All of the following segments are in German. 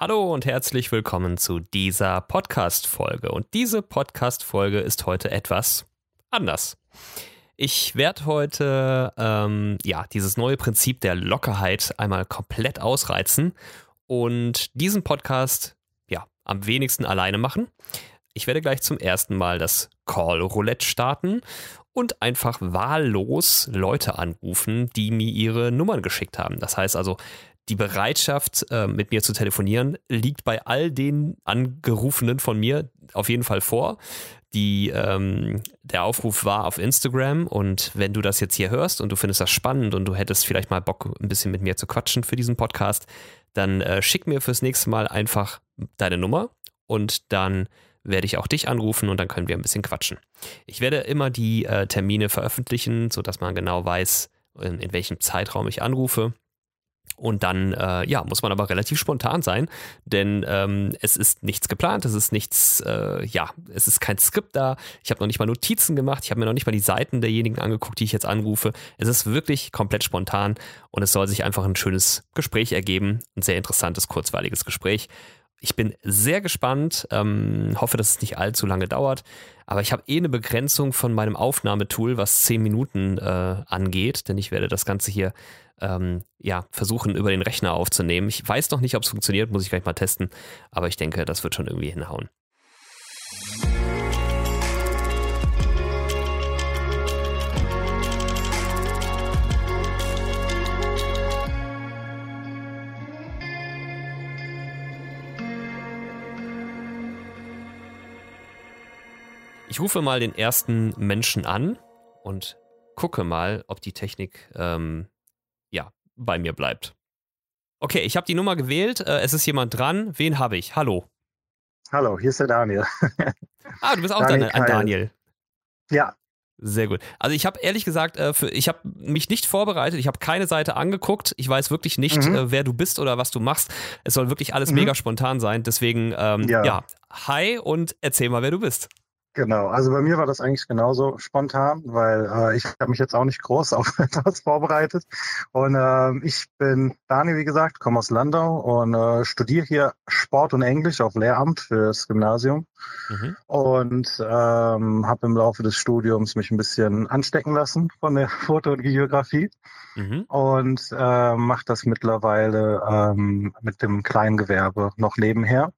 Hallo und herzlich willkommen zu dieser Podcast-Folge. Und diese Podcast-Folge ist heute etwas anders. Ich werde heute ähm, ja dieses neue Prinzip der Lockerheit einmal komplett ausreizen und diesen Podcast ja am wenigsten alleine machen. Ich werde gleich zum ersten Mal das Call Roulette starten und einfach wahllos Leute anrufen, die mir ihre Nummern geschickt haben. Das heißt also, die Bereitschaft, äh, mit mir zu telefonieren, liegt bei all den Angerufenen von mir auf jeden Fall vor. Die, ähm, der Aufruf war auf Instagram und wenn du das jetzt hier hörst und du findest das spannend und du hättest vielleicht mal Bock, ein bisschen mit mir zu quatschen für diesen Podcast, dann äh, schick mir fürs nächste Mal einfach deine Nummer und dann werde ich auch dich anrufen und dann können wir ein bisschen quatschen. Ich werde immer die äh, Termine veröffentlichen, sodass man genau weiß, in, in welchem Zeitraum ich anrufe. Und dann, äh, ja, muss man aber relativ spontan sein, denn ähm, es ist nichts geplant, es ist nichts, äh, ja, es ist kein Skript da. Ich habe noch nicht mal Notizen gemacht, ich habe mir noch nicht mal die Seiten derjenigen angeguckt, die ich jetzt anrufe. Es ist wirklich komplett spontan und es soll sich einfach ein schönes Gespräch ergeben, ein sehr interessantes, kurzweiliges Gespräch. Ich bin sehr gespannt, ähm, hoffe, dass es nicht allzu lange dauert, aber ich habe eh eine Begrenzung von meinem Aufnahmetool, was 10 Minuten äh, angeht, denn ich werde das Ganze hier ähm, ja, versuchen, über den Rechner aufzunehmen. Ich weiß noch nicht, ob es funktioniert, muss ich gleich mal testen, aber ich denke, das wird schon irgendwie hinhauen. Ich rufe mal den ersten Menschen an und gucke mal, ob die Technik ähm, ja bei mir bleibt. Okay, ich habe die Nummer gewählt. Äh, es ist jemand dran. Wen habe ich? Hallo. Hallo, hier ist der Daniel. ah, du bist auch Daniel ein Daniel. Ja. Sehr gut. Also ich habe ehrlich gesagt, äh, für, ich habe mich nicht vorbereitet, ich habe keine Seite angeguckt, ich weiß wirklich nicht, mhm. äh, wer du bist oder was du machst. Es soll wirklich alles mhm. mega spontan sein. Deswegen, ähm, ja. ja, hi und erzähl mal, wer du bist. Genau, also bei mir war das eigentlich genauso spontan, weil äh, ich habe mich jetzt auch nicht groß auf etwas vorbereitet. Und äh, ich bin Dani, wie gesagt, komme aus Landau und äh, studiere hier Sport und Englisch auf Lehramt fürs Gymnasium. Mhm. Und ähm, habe im Laufe des Studiums mich ein bisschen anstecken lassen von der Foto- und Videografie. Mhm. Und äh, mache das mittlerweile ähm, mit dem Kleingewerbe noch nebenher.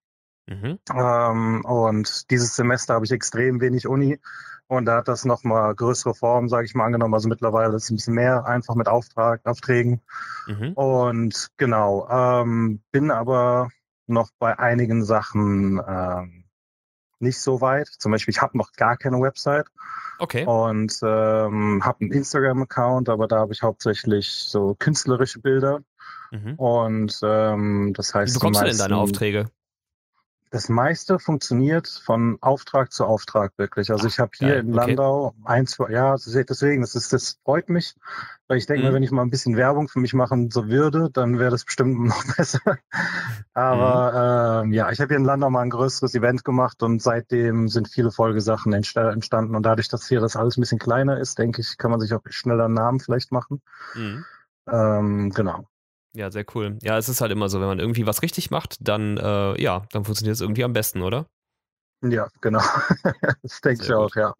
Mhm. Ähm, und dieses Semester habe ich extrem wenig Uni und da hat das nochmal größere Formen, sage ich mal, angenommen. Also mittlerweile ist es ein bisschen mehr einfach mit Auftrag, Aufträgen. Mhm. Und genau, ähm, bin aber noch bei einigen Sachen ähm, nicht so weit. Zum Beispiel, ich habe noch gar keine Website. Okay. Und ähm, habe einen Instagram-Account, aber da habe ich hauptsächlich so künstlerische Bilder. Mhm. Und ähm, das heißt. Wie bekommst meisten, du denn deine Aufträge? Das meiste funktioniert von Auftrag zu Auftrag wirklich. Also ich habe hier Geil, in Landau okay. ein, zwei, ja, deswegen, das ist, das freut mich, weil ich denke mhm. wenn ich mal ein bisschen Werbung für mich machen so würde, dann wäre das bestimmt noch besser. Aber mhm. ähm, ja, ich habe hier in Landau mal ein größeres Event gemacht und seitdem sind viele Folgesachen entstanden und dadurch, dass hier das alles ein bisschen kleiner ist, denke ich, kann man sich auch schneller einen Namen vielleicht machen. Mhm. Ähm, genau. Ja, sehr cool. Ja, es ist halt immer so, wenn man irgendwie was richtig macht, dann, äh, ja, dann funktioniert es irgendwie am besten, oder? Ja, genau. das denke ich auch, ja.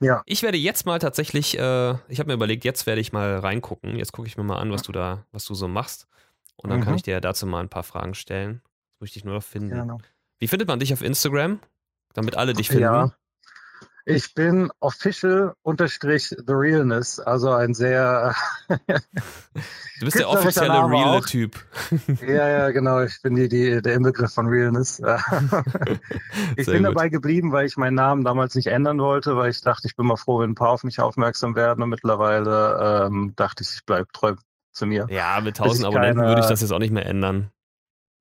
Ja. Ich werde jetzt mal tatsächlich, äh, ich habe mir überlegt, jetzt werde ich mal reingucken. Jetzt gucke ich mir mal an, was du da, was du so machst. Und dann mhm. kann ich dir dazu mal ein paar Fragen stellen. Das muss ich dich nur noch finden. Genau. Wie findet man dich auf Instagram? Damit alle dich finden. Ja, ich bin official unterstrich the realness, also ein sehr. du bist der offizielle reale Typ. ja, ja, genau. Ich bin die, die, der Inbegriff von Realness. ich sehr bin gut. dabei geblieben, weil ich meinen Namen damals nicht ändern wollte, weil ich dachte, ich bin mal froh, wenn ein paar auf mich aufmerksam werden. Und mittlerweile ähm, dachte ich, ich bleibe treu zu mir. Ja, mit 1000 Abonnenten keine, würde ich das jetzt auch nicht mehr ändern.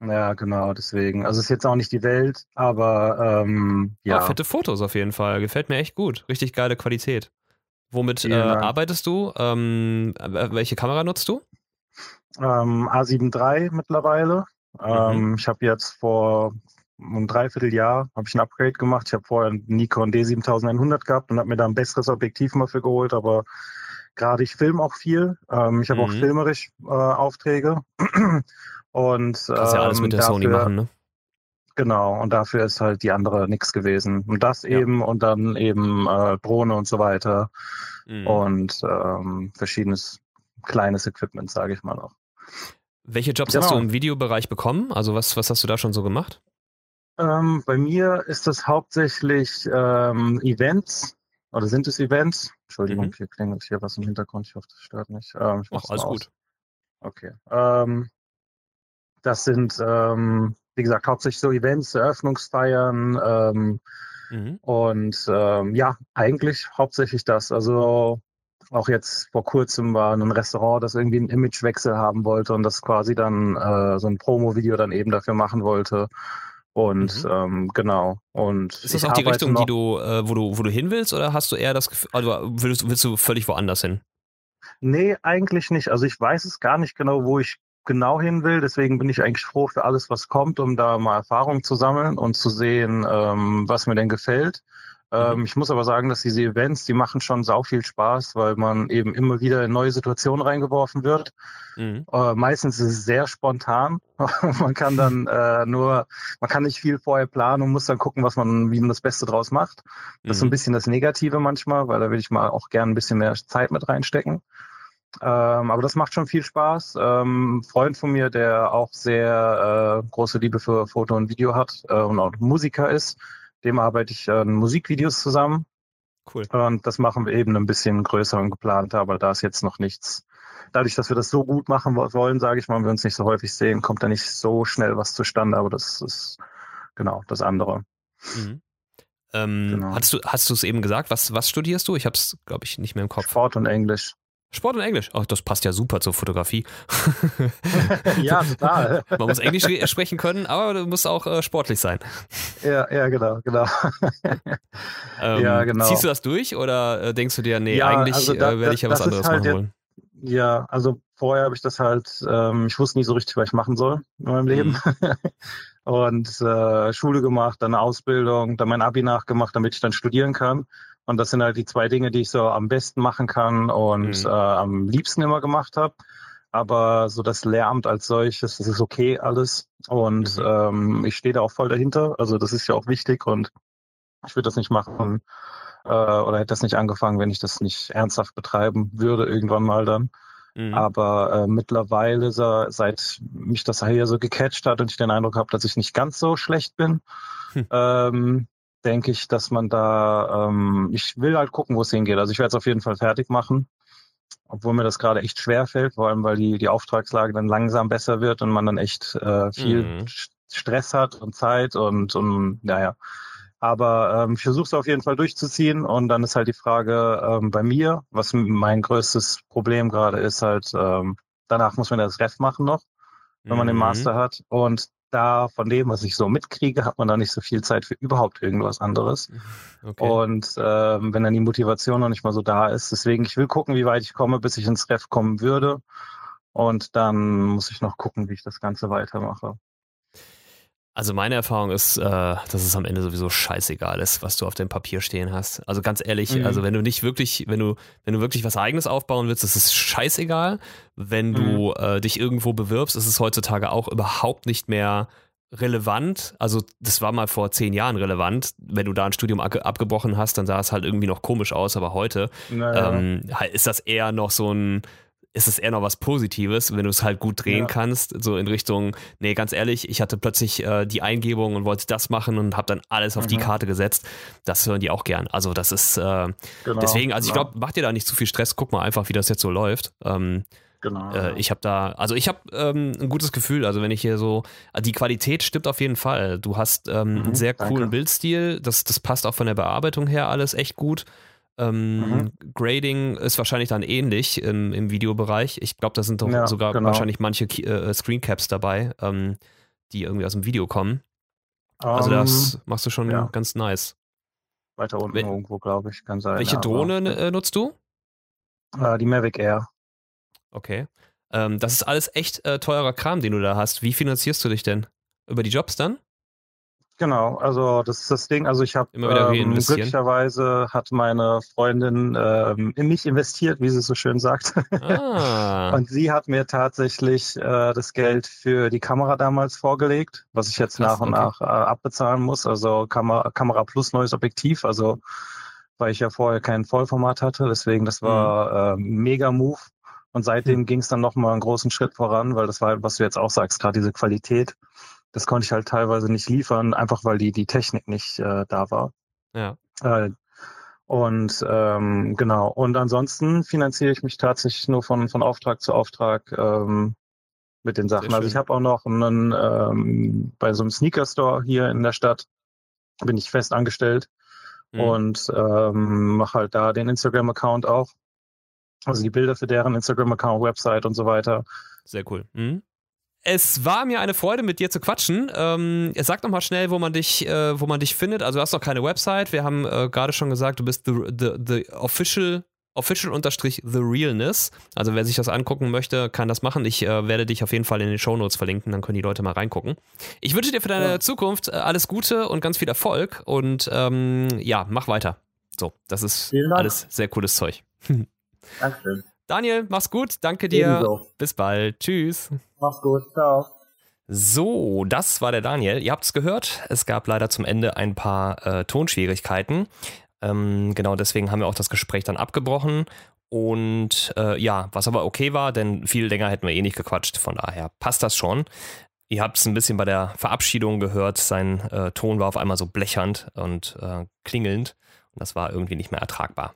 Ja, genau, deswegen. Also es ist jetzt auch nicht die Welt, aber ähm, ja. Oh, fette Fotos auf jeden Fall. Gefällt mir echt gut. Richtig geile Qualität. Womit äh, arbeitest du? Ähm, welche Kamera nutzt du? Ähm, A7 III mittlerweile. Mhm. Ähm, ich habe jetzt vor einem Dreivierteljahr habe ich ein Upgrade gemacht. Ich habe vorher einen Nikon D7100 gehabt und habe mir da ein besseres Objektiv mal für geholt, aber gerade ich filme auch viel. Ähm, ich habe Mhm. auch filmerisch äh, Aufträge. Und Kannst ja alles ähm, mit der Sony dafür- machen, ne? Genau, und dafür ist halt die andere nix gewesen. Und das Ja. eben und dann eben äh, Drohne und so weiter Mhm. und ähm, verschiedenes kleines Equipment, sage ich mal noch. Welche Jobs hast du Genau. im Videobereich bekommen? Also was, was hast du da schon so gemacht? Ähm, bei mir ist es hauptsächlich ähm, Events oder sind es Events? Entschuldigung, Mhm. hier klingelt hier was im Hintergrund. Ich hoffe, das stört nicht. Ähm, ich Ach, mach's alles mal aus. gut. Okay. Ähm, das sind, ähm, wie gesagt, hauptsächlich so Events, Eröffnungsfeiern ähm, Mhm. und ähm, ja, eigentlich hauptsächlich das. Also auch jetzt vor kurzem war ein Restaurant, das irgendwie einen Imagewechsel haben wollte und das quasi dann äh, so ein Promo-Video dann eben dafür machen wollte. Und Mhm. ähm, genau. Und Ist das auch die Richtung, die du, äh, wo du, wo du hin willst, oder hast du eher das Gefühl, also willst, willst du völlig woanders hin? Nee, eigentlich nicht. Also ich weiß es gar nicht genau, wo ich genau hin will. Deswegen bin ich eigentlich froh für alles, was kommt, um da mal Erfahrung zu sammeln und zu sehen, ähm, was mir denn gefällt. Ähm, Mhm. Ich muss aber sagen, dass diese Events, die machen schon sau viel Spaß, weil man eben immer wieder in neue Situationen reingeworfen wird. Mhm. Äh, meistens ist es sehr spontan. man kann dann äh, nur, man kann nicht viel vorher planen und muss dann gucken, was man, wie man das Beste draus macht. Das ist so ein Mhm. bisschen das Negative manchmal, weil da will ich mal auch gern ein bisschen mehr Zeit mit reinstecken. Ähm, aber das macht schon viel Spaß. Ähm, ein Freund von mir, der auch sehr äh, große Liebe für Foto und Video hat äh, und auch Musiker ist, dem arbeite ich äh, Musikvideos zusammen. Cool. Und das machen wir eben ein bisschen größer und geplanter, aber da ist jetzt noch nichts. Dadurch, dass wir das so gut machen wo- wollen, sage ich mal, und wir uns nicht so häufig sehen, kommt da nicht so schnell was zustande, aber das ist genau das andere. Mhm. Ähm, Genau. Hast du hast du es eben gesagt? Was, was studierst du? Ich habe es, glaube ich, nicht mehr im Kopf. Sport und Englisch. Sport und Englisch. Oh, das passt ja super zur Fotografie. ja, total. Man muss Englisch re- sprechen können, aber du musst auch äh, sportlich sein. Ja, ja, genau, genau. Ähm, Ja, genau. Ziehst du das durch oder äh, denkst du dir, nee, Ja, eigentlich also da- äh, werde ich ja was anderes halt machen wollen? Ja, also vorher habe ich das halt, ähm, ich wusste nie so richtig, was ich machen soll in meinem Leben. und äh, Schule gemacht, dann eine Ausbildung, dann mein Abi nachgemacht, damit ich dann studieren kann. Und das sind halt die zwei Dinge, die ich so am besten machen kann und Mhm. äh, am liebsten immer gemacht habe. Aber so das Lehramt als solches, das ist okay alles. Und Mhm. ähm, ich stehe da auch voll dahinter. Also das ist ja auch wichtig und ich würde das nicht machen äh, oder hätte das nicht angefangen, wenn ich das nicht ernsthaft betreiben würde, irgendwann mal dann. Mhm. Aber äh, mittlerweile, so, seit mich das hier so gecatcht hat und ich den Eindruck habe, dass ich nicht ganz so schlecht bin, Hm. ähm, denke ich, dass man da, ähm, ich will halt gucken, wo es hingeht. Also ich werde es auf jeden Fall fertig machen, obwohl mir das gerade echt schwer fällt, vor allem weil die, die Auftragslage dann langsam besser wird und man dann echt äh, viel Mhm. St- Stress hat und Zeit und, und naja. Aber ähm, ich versuche es auf jeden Fall durchzuziehen und dann ist halt die Frage ähm, bei mir, was mein größtes Problem gerade ist, halt ähm, danach muss man das Ref machen noch, wenn man den Mhm. Master hat und da von dem, was ich so mitkriege, hat man da nicht so viel Zeit für überhaupt irgendwas anderes. Okay. Und ähm, wenn dann die Motivation noch nicht mal so da ist, deswegen ich will gucken, wie weit ich komme, bis ich ins Ref kommen würde. Und dann muss ich noch gucken, wie ich das Ganze weitermache. Also meine Erfahrung ist, äh, dass es am Ende sowieso scheißegal ist, was du auf dem Papier stehen hast. Also ganz ehrlich, Mhm. also wenn du nicht wirklich, wenn du, wenn du wirklich was eigenes aufbauen willst, ist es scheißegal. Wenn du Mhm. äh, dich irgendwo bewirbst, ist es heutzutage auch überhaupt nicht mehr relevant. Also das war mal vor zehn Jahren relevant. Wenn du da ein Studium abge- abgebrochen hast, dann sah es halt irgendwie noch komisch aus, aber heute Naja. ähm, ist das eher noch so ein, ist es eher noch was Positives, wenn du es halt gut drehen Ja. kannst, so in Richtung, nee, ganz ehrlich, ich hatte plötzlich äh, die Eingebung und wollte das machen und habe dann alles auf die Mhm. Karte gesetzt. Das hören die auch gern. Also das ist äh, genau, deswegen, also ich glaube, mach dir da nicht zu viel Stress, guck mal einfach, wie das jetzt so läuft. Ähm, genau, äh, ich habe da, also ich habe ähm, ein gutes Gefühl, also wenn ich hier so, die Qualität stimmt auf jeden Fall. Du hast ähm, Mhm, einen sehr danke. coolen Bildstil, das, das passt auch von der Bearbeitung her alles echt gut. Ähm, Mhm. Grading ist wahrscheinlich dann ähnlich im, im Videobereich. Ich glaube, da sind doch Ja, sogar genau. wahrscheinlich manche Ki- äh, Screencaps dabei, ähm, die irgendwie aus dem Video kommen. Also das Ähm, machst du schon ja. ganz nice. weiter unten wel- irgendwo, glaube ich, kann sein. Welche Drohne äh, nutzt du? Äh, die Mavic Air. Okay. Ähm, das ist alles echt äh, teurer Kram, den du da hast. Wie finanzierst du dich denn? Über die Jobs dann? Genau, also das ist das Ding. Also ich habe ähm, glücklicherweise hat meine Freundin ähm, in mich investiert, wie sie so schön sagt. Ah. Und sie hat mir tatsächlich äh, das Geld für die Kamera damals vorgelegt, was ich jetzt Krass, nach und okay. nach äh, abbezahlen muss. Also Kamera, Kamera plus neues Objektiv. Also weil ich ja vorher kein Vollformat hatte, deswegen das war mhm. äh, mega Move. Und seitdem mhm. ging es dann nochmal einen großen Schritt voran, weil das war, was du jetzt auch sagst, gerade diese Qualität das konnte ich halt teilweise nicht liefern, einfach weil die, die Technik nicht äh, da war. Ja. Äh, und ähm, genau. Und ansonsten finanziere ich mich tatsächlich nur von, von Auftrag zu Auftrag ähm, mit den Sachen. Also ich habe auch noch einen ähm, bei so einem Sneaker Store hier in der Stadt bin ich fest angestellt mhm. und ähm, mache halt da den Instagram-Account auch. Also die Bilder für deren Instagram-Account, Website und so weiter. Sehr cool. Mhm. Es war mir eine Freude, mit dir zu quatschen. Ähm, sag noch mal schnell, wo man dich, äh, wo man dich findet. Also du hast noch keine Website. Wir haben äh, gerade schon gesagt, du bist the, the, the official official unterstrich the realness. Also wer sich das angucken möchte, kann das machen. Ich äh, werde dich auf jeden Fall in den Show Notes verlinken, dann können die Leute mal reingucken. Ich wünsche dir für deine ja. Zukunft äh, alles Gute und ganz viel Erfolg und ähm, ja, mach weiter. So, das ist alles sehr cooles Zeug. Dankeschön. Daniel, mach's gut. Danke dir. Ebenso. Bis bald. Tschüss. Mach's gut. Ciao. So, das war der Daniel. Ihr habt es gehört. Es gab leider zum Ende ein paar äh, Tonschwierigkeiten. Ähm, genau deswegen haben wir auch das Gespräch dann abgebrochen. Und äh, ja, was aber okay war, denn viel länger hätten wir eh nicht gequatscht. Von daher passt das schon. Ihr habt es ein bisschen bei der Verabschiedung gehört. Sein äh, Ton war auf einmal so blechernd und äh, klingelnd. Das war irgendwie nicht mehr ertragbar.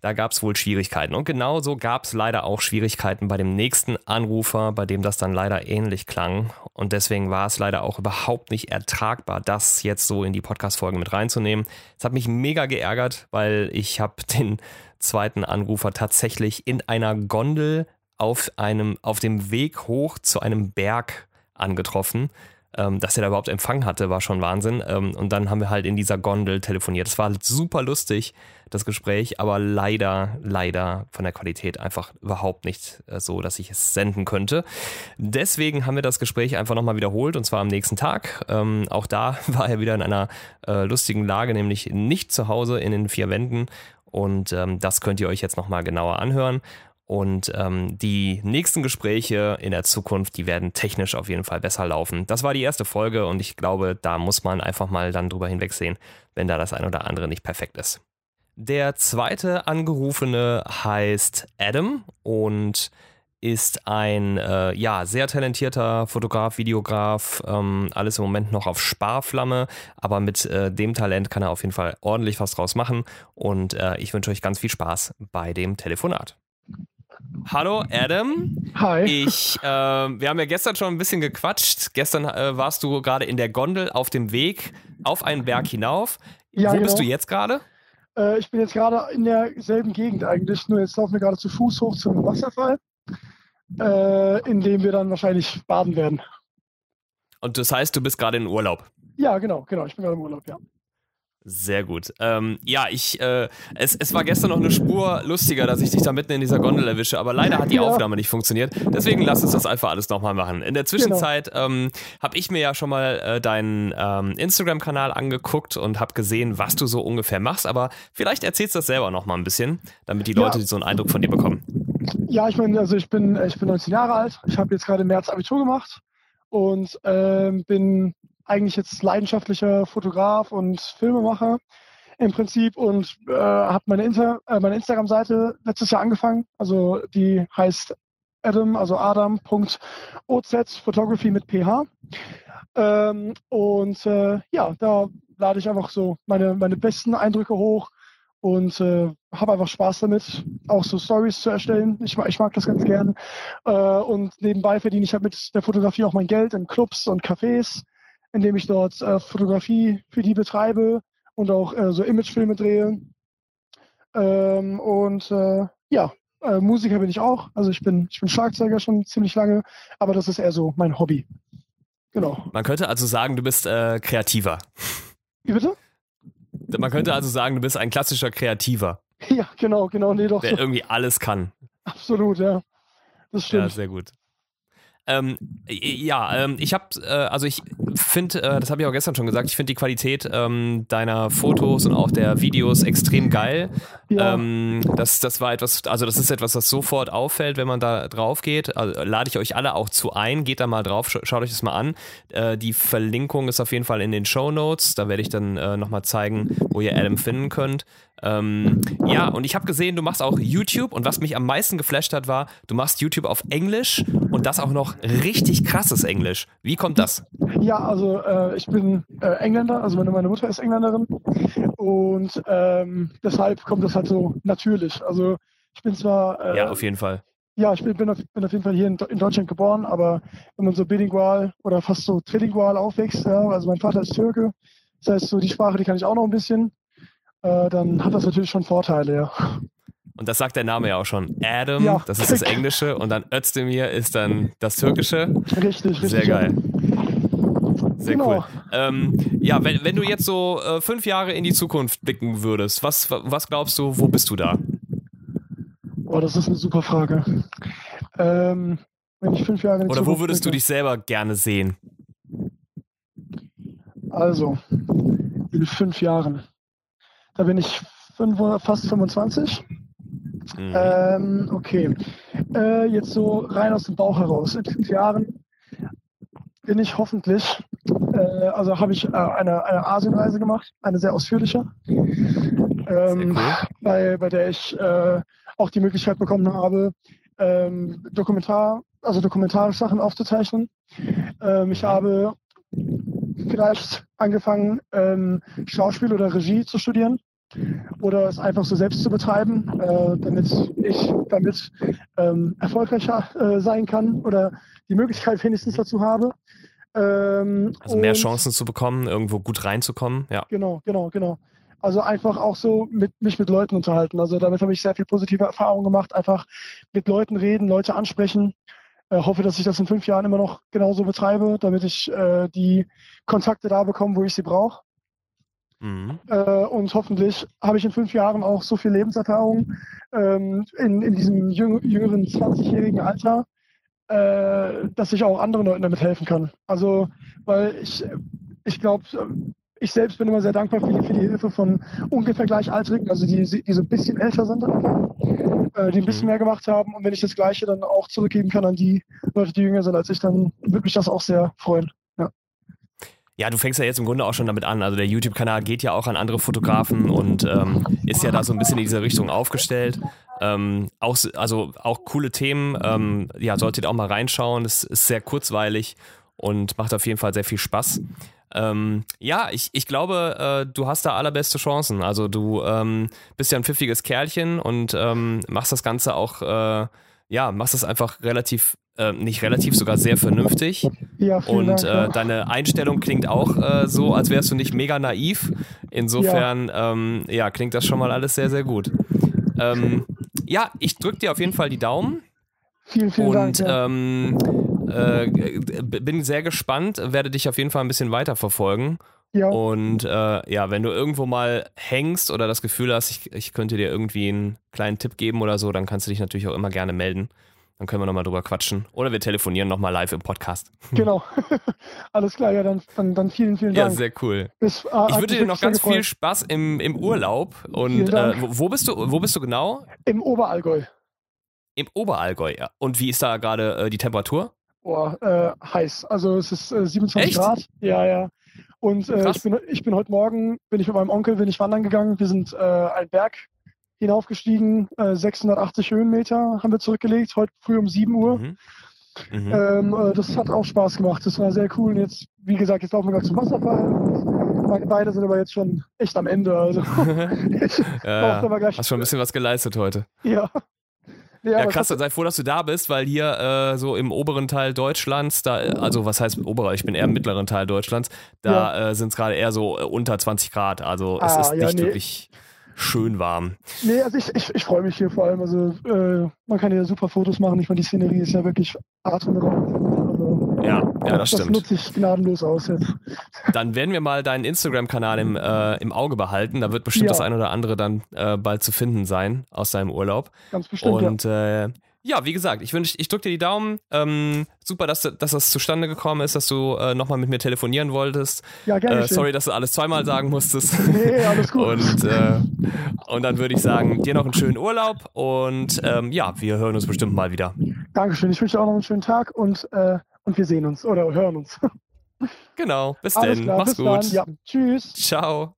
Da gab es wohl Schwierigkeiten. Und genauso gab es leider auch Schwierigkeiten bei dem nächsten Anrufer, bei dem das dann leider ähnlich klang. Und deswegen war es leider auch überhaupt nicht ertragbar, das jetzt so in die Podcast-Folge mit reinzunehmen. Es hat mich mega geärgert, weil ich habe den zweiten Anrufer tatsächlich in einer Gondel auf einem, auf dem Weg hoch zu einem Berg angetroffen. Ähm, dass er da überhaupt Empfang hatte, war schon Wahnsinn. Ähm, und dann haben wir halt in dieser Gondel telefoniert. Es war super lustig das Gespräch, aber leider, leider von der Qualität einfach überhaupt nicht äh, so, dass ich es senden könnte. Deswegen haben wir das Gespräch einfach nochmal wiederholt und zwar am nächsten Tag. Ähm, auch da war er wieder in einer äh, lustigen Lage, nämlich nicht zu Hause in den vier Wänden. Und ähm, das könnt ihr euch jetzt nochmal genauer anhören. Und ähm, die nächsten Gespräche in der Zukunft, die werden technisch auf jeden Fall besser laufen. Das war die erste Folge und ich glaube, da muss man einfach mal dann drüber hinwegsehen, wenn da das ein oder andere nicht perfekt ist. Der zweite Angerufene heißt Adam und ist ein äh, ja, sehr talentierter Fotograf, Videograf, ähm, alles im Moment noch auf Sparflamme, aber mit äh, dem Talent kann er auf jeden Fall ordentlich was draus machen und äh, ich wünsche euch ganz viel Spaß bei dem Telefonat. Hallo Adam. Hi. Ich, äh, wir haben ja gestern schon ein bisschen gequatscht. Gestern äh, warst du gerade in der Gondel auf dem Weg auf einen Berg hinauf. Ja, Wo genau. bist du jetzt gerade? Äh, ich bin jetzt gerade in derselben Gegend eigentlich, nur jetzt laufen wir gerade zu Fuß hoch zum Wasserfall, äh, in dem wir dann wahrscheinlich baden werden. Und das heißt, du bist gerade in Urlaub? Ja, genau, genau. Ich bin gerade im Urlaub, ja. Sehr gut. Ähm, ja, ich, äh, es, es war gestern noch eine Spur lustiger, dass ich dich da mitten in dieser Gondel erwische, aber leider hat die ja. Aufnahme nicht funktioniert. Deswegen lass uns das einfach alles nochmal machen. In der Zwischenzeit genau. ähm, habe ich mir ja schon mal äh, deinen ähm, Instagram-Kanal angeguckt und habe gesehen, was du so ungefähr machst, aber vielleicht erzählst du das selber nochmal ein bisschen, damit die Leute ja. so einen Eindruck von dir bekommen. Ja, ich meine, also ich bin, ich bin 19 Jahre alt, ich habe jetzt gerade im März Abitur gemacht und ähm, bin eigentlich jetzt leidenschaftlicher Fotograf und Filmemacher im Prinzip und äh, habe meine, Inter äh, meine Instagram-Seite letztes Jahr angefangen. Also die heißt Adam, also Adam.oz, Photography mit PH. Ähm, und äh, ja, da lade ich einfach so meine, meine besten Eindrücke hoch und äh, habe einfach Spaß damit, auch so Stories zu erstellen. Ich, ich mag das ganz gern. Äh, und nebenbei verdiene ich halt mit der Fotografie auch mein Geld in Clubs und Cafés indem ich dort äh, Fotografie für die betreibe und auch äh, so Imagefilme drehe. Ähm, und äh, ja, äh, Musiker bin ich auch. Also ich bin, ich bin Schlagzeuger schon ziemlich lange, aber das ist eher so mein Hobby. Genau. Man könnte also sagen, du bist äh, kreativer. Wie bitte? Man könnte also sagen, du bist ein klassischer Kreativer. Ja, genau, genau. Nee, doch der so. irgendwie alles kann. Absolut, ja. Das stimmt. Ja, sehr gut. Ähm, ja, ähm, ich habe, äh, also ich finde, äh, das habe ich auch gestern schon gesagt, ich finde die Qualität ähm, deiner Fotos und auch der Videos extrem geil. Ja. Ähm, das, das war etwas, also das ist etwas, das sofort auffällt, wenn man da drauf geht. Also, lade ich euch alle auch zu ein, geht da mal drauf, sch schaut euch das mal an. Äh, die Verlinkung ist auf jeden Fall in den Show Notes. Da werde ich dann äh, nochmal zeigen, wo ihr Adam finden könnt. Ähm, ja, und ich habe gesehen, du machst auch YouTube und was mich am meisten geflasht hat, war, du machst YouTube auf Englisch und das auch noch richtig krasses Englisch. Wie kommt das? Ja, also äh, ich bin äh, Engländer, also meine, meine Mutter ist Engländerin und ähm, deshalb kommt das halt so natürlich. Also ich bin zwar äh, Ja, auf jeden Fall. ja, ich bin, bin, auf, bin auf jeden Fall hier in, in Deutschland geboren, aber wenn man so bilingual oder fast so trilingual aufwächst, ja, also mein Vater ist Türke, das heißt so die Sprache, die kann ich auch noch ein bisschen, äh, dann hat das natürlich schon Vorteile, ja. Und das sagt der Name ja auch schon. Adam, Ja. das ist das Englische und dann Özdemir ist dann das Türkische. Richtig, richtig. Sehr geil. Sehr Genau. cool. Ähm, ja, wenn, wenn du jetzt so äh, fünf Jahre in die Zukunft blicken würdest, was, was glaubst du, wo bist du da? Boah, das ist eine super Frage. Ähm, wenn ich fünf Jahre in die Oder wo Zukunft würdest du blicke- dich selber gerne sehen? Also, in fünf Jahren. Da bin ich fünf, fast 25. Mhm. Ähm, okay. Äh, jetzt so rein aus dem Bauch heraus. In fünf Jahren bin ich hoffentlich, äh, also habe ich äh, eine, eine Asienreise gemacht, eine sehr ausführliche, ähm, Sehr cool. bei, bei der ich äh, auch die Möglichkeit bekommen habe, ähm, Dokumentar, also dokumentarisch Sachen aufzuzeichnen. Ähm, ich habe vielleicht angefangen, ähm, Schauspiel oder Regie zu studieren oder es einfach so selbst zu betreiben, äh, damit ich damit ähm, erfolgreicher äh, sein kann oder die Möglichkeit wenigstens dazu habe. Ähm, Also mehr Chancen zu bekommen, irgendwo gut reinzukommen. Ja. Genau, genau, genau. Also einfach auch so mit mich mit Leuten unterhalten. Also damit habe ich sehr viel positive Erfahrungen gemacht. Einfach mit Leuten reden, Leute ansprechen. Äh, hoffe, dass ich das in fünf Jahren immer noch genauso betreibe, damit ich äh, die Kontakte da bekomme, wo ich sie brauche. Mhm. Äh, und hoffentlich habe ich in fünf Jahren auch so viel Lebenserfahrung ähm, in, in diesem jüng jüngeren 20-jährigen Alter, äh, dass ich auch anderen Leuten damit helfen kann. Also, weil ich, ich glaube, ich selbst bin immer sehr dankbar für die, für die Hilfe von ungefähr Gleichaltrigen, also die, die so ein bisschen älter sind, äh, die ein bisschen Mhm. mehr gemacht haben. Und wenn ich das Gleiche dann auch zurückgeben kann an die Leute, die jünger sind als ich, dann würde mich das auch sehr freuen. Ja, du fängst ja jetzt im Grunde auch schon damit an. Also der YouTube-Kanal geht ja auch an andere Fotografen und ähm, ist ja da so ein bisschen in diese Richtung aufgestellt. Ähm, auch, also auch coole Themen. Ähm, ja, solltet ihr auch mal reinschauen. Es ist sehr kurzweilig und macht auf jeden Fall sehr viel Spaß. Ähm, ja, ich, ich glaube, äh, du hast da allerbeste Chancen. Also du ähm, bist ja ein pfiffiges Kerlchen und ähm, machst das Ganze auch, äh, ja, machst das einfach relativ, äh, nicht relativ, sogar sehr vernünftig. Ja, Und Dank. äh, ja. deine Einstellung klingt auch äh, so, als wärst du nicht mega naiv. Insofern, ja, ähm, ja klingt das schon mal alles sehr, sehr gut. Ähm, ja, ich drücke dir auf jeden Fall die Daumen vielen, vielen und Dank. Ja. ähm, äh, bin sehr gespannt, werde dich auf jeden Fall ein bisschen weiter verfolgen. ja. Und äh, ja, wenn du irgendwo mal hängst oder das Gefühl hast, ich, ich könnte dir irgendwie einen kleinen Tipp geben oder so, dann kannst du dich natürlich auch immer gerne melden. Dann können wir nochmal drüber quatschen. Oder wir telefonieren nochmal live im Podcast. Genau. Alles klar, ja, dann, dann, dann vielen, vielen Ja, Dank. sehr cool. Bis, äh, Ich wünsche dir noch ganz viel. Spaß im, im Urlaub. Und äh, wo bist du? Wo bist du genau? Im Oberallgäu. Im Oberallgäu. Ja. Und wie ist da gerade äh, die Temperatur? Boah, äh, heiß. Also es ist äh, 27 Echt? Grad. Ja, ja. Und äh, ich, bin, ich bin heute Morgen, bin ich mit meinem Onkel, bin ich wandern gegangen. Wir sind äh, einen Berg hinaufgestiegen, äh, 680 Höhenmeter haben wir zurückgelegt, heute früh um 7 Uhr. Mhm. Mhm. Ähm, äh, das hat auch Spaß gemacht. Das war sehr cool. Und jetzt, wie gesagt, jetzt laufen wir gerade zum Wasserfall. Meine Beine sind aber jetzt schon echt am Ende. Also ja, hast schon ein bisschen was geleistet heute. Ja. Ja, es krass, hat- sei froh, dass du da bist, weil hier äh, so im oberen Teil Deutschlands, da, äh, also was heißt oberer, ich bin eher im mittleren Teil Deutschlands, da äh, sind es gerade eher so äh, unter 20 Grad, also es Ah, ist ja, nicht nee. wirklich schön warm. Nee, also ich, ich, ich freue mich hier vor allem. Also äh, man kann hier super Fotos machen. Ich meine, die Szenerie ist ja wirklich atemberaubend. Ja, ja, das das stimmt. nutze ich gnadenlos aus jetzt. Dann werden wir mal deinen Instagram-Kanal im, äh, im Auge behalten. Da wird bestimmt Ja. das ein oder andere dann äh, bald zu finden sein aus deinem Urlaub. Ganz bestimmt. Und äh, ja, wie gesagt, ich wünsche, ich drücke dir die Daumen. Ähm, super, dass, dass das zustande gekommen ist, dass du äh, nochmal mit mir telefonieren wolltest. Ja, gerne. Äh, sorry, dass du alles zweimal sagen musstest. Nee, alles gut. Und, äh, und dann würde ich sagen, dir noch einen schönen Urlaub und ähm, ja, wir hören uns bestimmt mal wieder. Dankeschön. Ich wünsche dir auch noch einen schönen Tag und, äh, und wir sehen uns oder hören uns. Genau, bis klar, Mach's bis gut. Dann. Ja, tschüss. Ciao.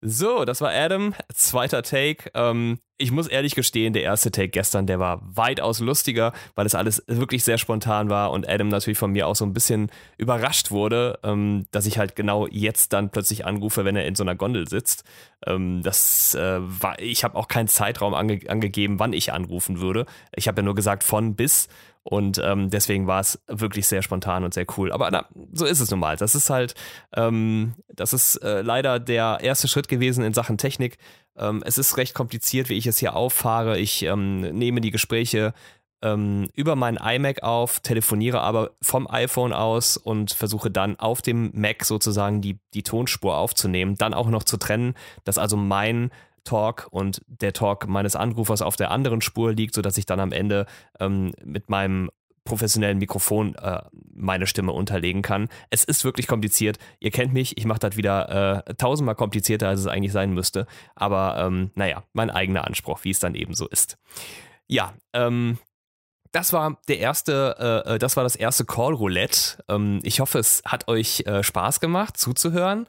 So, das war Adam, zweiter Take. Ähm, ich muss ehrlich gestehen, der erste Take gestern, der war weitaus lustiger, weil es alles wirklich sehr spontan war und Adam natürlich von mir auch so ein bisschen überrascht wurde, ähm, dass ich halt genau jetzt dann plötzlich anrufe, wenn er in so einer Gondel sitzt. Ähm, das äh, war, ich habe auch keinen Zeitraum ange angegeben, wann ich anrufen würde. Ich habe ja nur gesagt von bis und ähm, deswegen war es wirklich sehr spontan und sehr cool. Aber na, so ist es nun mal. Das ist halt, ähm, das ist äh, leider der erste Schritt gewesen in Sachen Technik. Ähm, es ist recht kompliziert, wie ich es hier auffahre. Ich ähm, nehme die Gespräche ähm, über meinen iMac auf, telefoniere aber vom iPhone aus und versuche dann auf dem Mac sozusagen die, die Tonspur aufzunehmen, dann auch noch zu trennen, dass also mein Talk und der Talk meines Anrufers auf der anderen Spur liegt, sodass ich dann am Ende ähm, mit meinem professionellen Mikrofon äh, meine Stimme unterlegen kann. Es ist wirklich kompliziert. Ihr kennt mich, ich mache das wieder äh, tausendmal komplizierter, als es eigentlich sein müsste. Aber ähm, naja, mein eigener Anspruch, wie es dann eben so ist. Ja, ähm, das war der erste, äh, das war das erste Call Roulette. Ähm, ich hoffe, es hat euch äh, Spaß gemacht zuzuhören.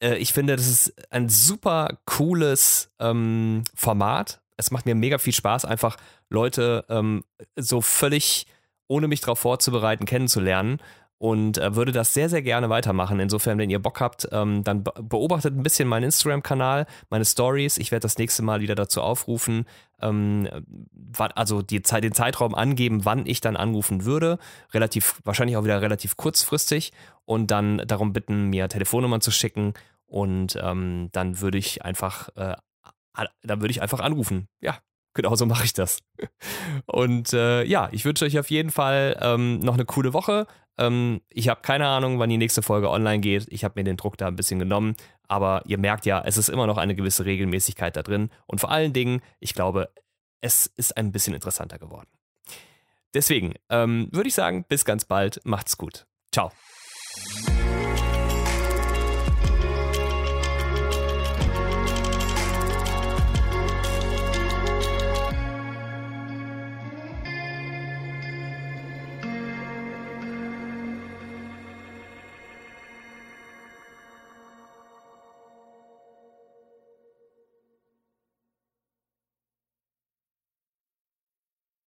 Äh, ich finde, das ist ein super cooles ähm, Format. Es macht mir mega viel Spaß, einfach Leute ähm, so völlig ohne mich darauf vorzubereiten kennenzulernen und äh, würde das sehr, sehr gerne weitermachen. Insofern, wenn ihr Bock habt, ähm, dann be beobachtet ein bisschen meinen Instagram-Kanal, meine Stories. Ich werde das nächste Mal wieder dazu aufrufen, ähm, also die den Zeitraum angeben, wann ich dann anrufen würde. Relativ, wahrscheinlich auch wieder relativ kurzfristig und dann darum bitten, mir Telefonnummern zu schicken und ähm, dann würde ich einfach, äh, dann würde ich einfach anrufen. Ja, genau so mache ich das. Und äh, ja, ich wünsche euch auf jeden Fall ähm, noch eine coole Woche. Ähm, ich habe keine Ahnung, wann die nächste Folge online geht. Ich habe mir den Druck da ein bisschen genommen. Aber ihr merkt ja, es ist immer noch eine gewisse Regelmäßigkeit da drin. Und vor allen Dingen, ich glaube, es ist ein bisschen interessanter geworden. Deswegen ähm, würde ich sagen, bis ganz bald. Macht's gut. Ciao.